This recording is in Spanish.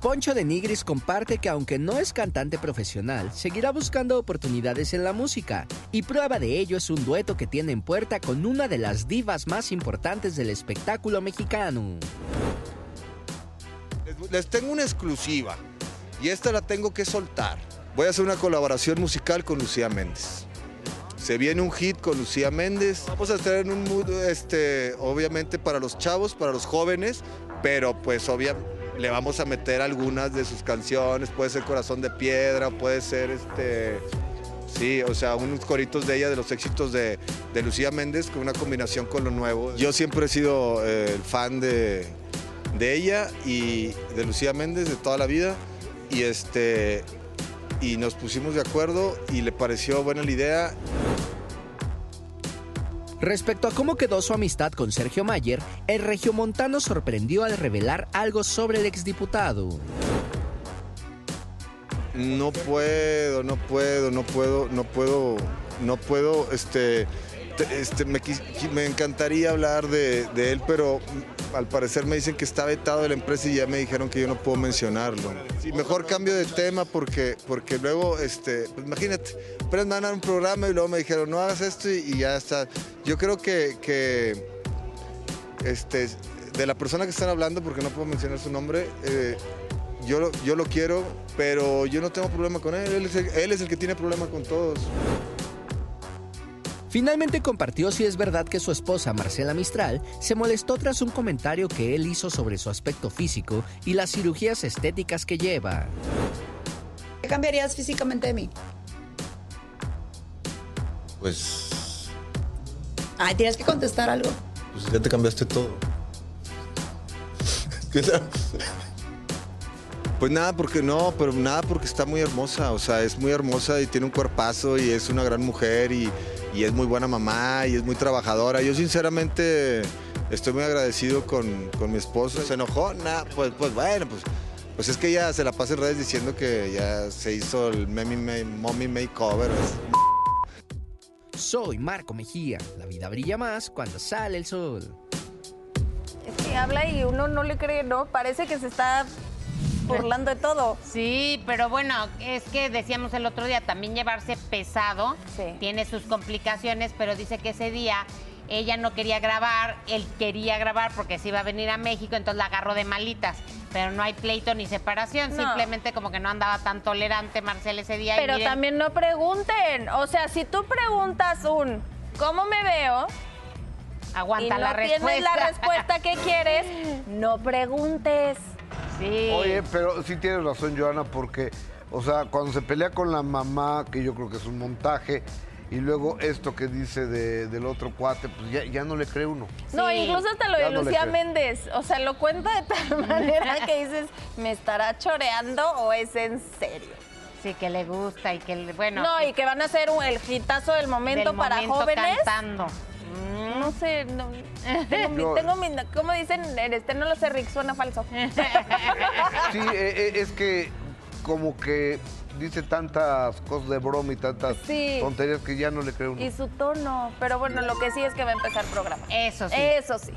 Poncho de Nigris comparte que aunque no es cantante profesional, seguirá buscando oportunidades en la música, y prueba de ello es un dueto que tiene en puerta con una de las divas más importantes del espectáculo mexicano. Les, tengo una exclusiva, y esta la tengo que soltar. Voy a hacer una colaboración musical con Lucía Méndez. Se viene un hit con Lucía Méndez. Vamos a estar en un mood, este, obviamente para los chavos, para los jóvenes, pero pues obviamente le vamos a meter algunas de sus canciones, puede ser Corazón de Piedra, puede ser este... Sí, o sea, unos coritos de ella, de los éxitos de, de Lucía Méndez, con una combinación con lo nuevo. Yo siempre he sido eh, fan de, de ella y de Lucía Méndez de toda la vida. Y este y nos pusimos de acuerdo y le pareció buena la idea. Respecto a cómo quedó su amistad con Sergio Mayer, el regiomontano sorprendió al revelar algo sobre el exdiputado. No puedo, no puedo, no puedo, no puedo, no puedo, este, te- este, me, quis- me encantaría hablar de, él, pero al parecer me dicen que está vetado de la empresa y ya me dijeron que yo no puedo mencionarlo. Mejor cambio de tema porque, porque luego, este, pues imagínate, pero me un programa y luego me dijeron, no hagas esto y, ya está. Yo creo que, que este, de la persona que están hablando, porque no puedo mencionar su nombre, eh, yo, lo- yo lo quiero, pero yo no tengo problema con él. Él es, el, él es el que tiene problema con todos. Finalmente compartió si es verdad que su esposa Marcela Mistral se molestó tras un comentario que él hizo sobre su aspecto físico y las cirugías estéticas que lleva. ¿Qué cambiarías físicamente de mí? Pues, Ay, tienes que contestar algo. pues ya te cambiaste todo. Pues nada, porque no, pero nada porque está muy hermosa, o sea, es muy hermosa y tiene un cuerpazo y es una gran mujer y, y es muy buena mamá y es muy trabajadora. Yo sinceramente estoy muy agradecido con, con mi esposo. ¿Se enojó? Nada, pues, pues bueno, pues, pues es que ella se la pasa en redes diciendo que ya se hizo el memi, ma- mommy makeover. Soy Marco Mejía. La vida brilla más cuando sale el sol. Es que habla y uno no le cree, ¿no? Parece que se está burlando de todo. Sí, pero bueno, es que decíamos el otro día, también llevarse pesado Sí. tiene sus complicaciones, pero dice que ese día ella no quería grabar, él quería grabar porque se iba a venir a México, entonces la agarró de malitas. Pero no hay pleito ni separación, No. simplemente como que no andaba tan tolerante Marcel ese día. y Pero miren, también no pregunten. O sea, si tú preguntas un ¿cómo me veo? aguanta y no la tienes respuesta. la respuesta que quieres, no preguntes. Sí. Oye, pero sí tienes razón, Joana, porque, o sea, cuando se pelea con la mamá, que yo creo que es un montaje, y luego esto que dice de- del otro cuate, pues ya, ya no le cree uno. No, Sí. incluso hasta lo Ya de no Lucía. Méndez. O sea, lo cuenta de tal manera que dices, ¿me estará choreando o es en serio? Sí, que le gusta y que, le- bueno. No, y que van a hacer un- el hitazo del momento del para momento jóvenes. cantando. No sé, no, tengo, mi, tengo mi- ¿cómo dicen? Este, no lo sé, Rick, suena falso. Sí, eh, eh, es que como que dice tantas cosas de broma y tantas Sí. tonterías que ya no le cree uno. y su tono. Pero bueno, lo que sí es que va a empezar el programa. Eso sí. Eso sí.